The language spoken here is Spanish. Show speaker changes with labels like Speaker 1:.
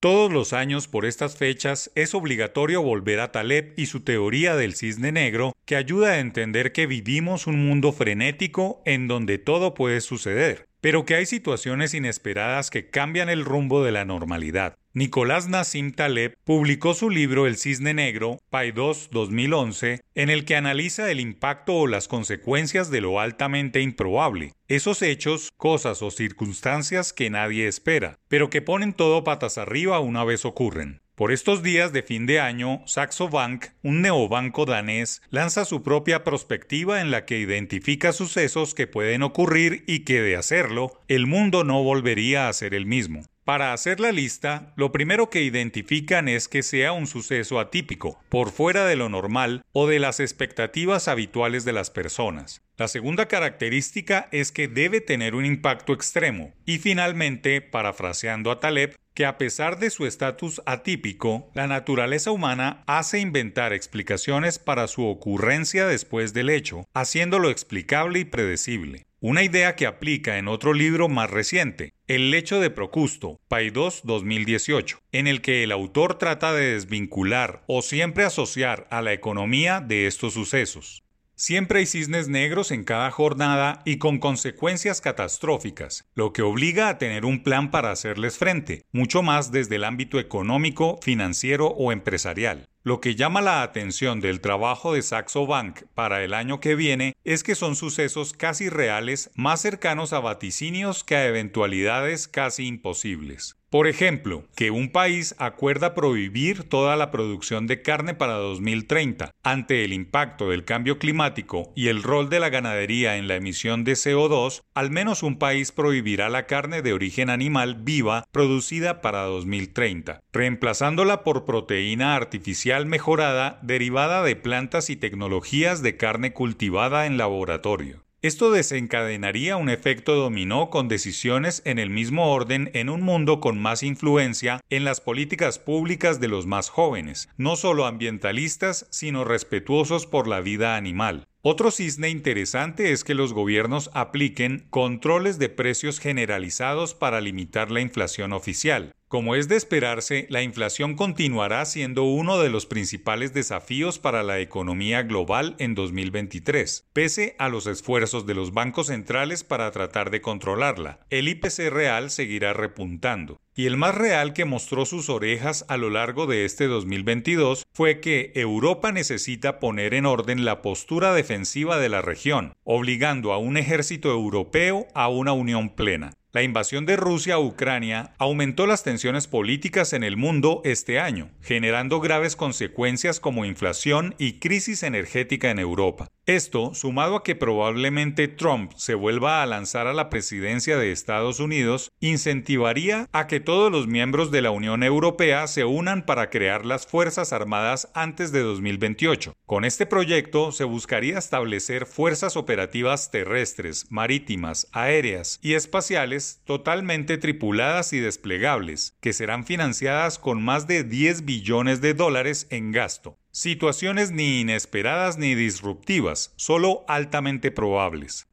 Speaker 1: Todos los años por estas fechas es obligatorio volver a Taleb y su teoría del cisne negro que ayuda a entender que vivimos un mundo frenético en donde todo puede suceder, pero que hay situaciones inesperadas que cambian el rumbo de la normalidad. Nicolás Nassim Taleb publicó su libro El Cisne Negro, Paidos 2011, en el que analiza el impacto o las consecuencias de lo altamente improbable, esos hechos, cosas o circunstancias que nadie espera, pero que ponen todo patas arriba una vez ocurren. Por estos días de fin de año, Saxo Bank, un neobanco danés, lanza su propia perspectiva en la que identifica sucesos que pueden ocurrir y que, de hacerlo, el mundo no volvería a ser el mismo. Para hacer la lista, lo primero que identifican es que sea un suceso atípico, por fuera de lo normal o de las expectativas habituales de las personas. La segunda característica es que debe tener un impacto extremo. Y finalmente, parafraseando a Taleb, que a pesar de su estatus atípico, la naturaleza humana hace inventar explicaciones para su ocurrencia después del hecho, haciéndolo explicable y predecible. Una idea que aplica en otro libro más reciente, El lecho de Procusto, Paidós 2018, en el que el autor trata de desvincular o siempre asociar a la economía de estos sucesos. Siempre hay cisnes negros en cada jornada y con consecuencias catastróficas, lo que obliga a tener un plan para hacerles frente, mucho más desde el ámbito económico, financiero o empresarial. Lo que llama la atención del trabajo de Saxo Bank para el año que viene es que son sucesos casi reales más cercanos a vaticinios que a eventualidades casi imposibles. Por ejemplo, que un país acuerda prohibir toda la producción de carne para 2030 ante el impacto del cambio climático y el rol de la ganadería en la emisión de CO2, al menos un país prohibirá la carne de origen animal viva producida para 2030, reemplazándola por proteína artificial mejorada derivada de plantas y tecnologías de carne cultivada en laboratorio. Esto desencadenaría un efecto dominó con decisiones en el mismo orden en un mundo con más influencia en las políticas públicas de los más jóvenes, no solo ambientalistas, sino respetuosos por la vida animal. Otro cisne interesante es que los gobiernos apliquen controles de precios generalizados para limitar la inflación oficial. Como es de esperarse, la inflación continuará siendo uno de los principales desafíos para la economía global en 2023, pese a los esfuerzos de los bancos centrales para tratar de controlarla. El IPC real seguirá repuntando. Y el más real que mostró sus orejas a lo largo de este 2022 fue que Europa necesita poner en orden la postura defensiva de la región, obligando a un ejército europeo a una unión plena. La invasión de Rusia a Ucrania aumentó las tensiones políticas en el mundo este año, generando graves consecuencias como inflación y crisis energética en Europa. Esto, sumado a que probablemente Trump se vuelva a lanzar a la presidencia de Estados Unidos, incentivaría a que todos los miembros de la Unión Europea se unan para crear las Fuerzas Armadas antes de 2028. Con este proyecto se buscaría establecer fuerzas operativas terrestres, marítimas, aéreas y espaciales totalmente tripuladas y desplegables, que serán financiadas con más de 10 billones de dólares en gasto. Situaciones ni inesperadas ni disruptivas, solo altamente probables.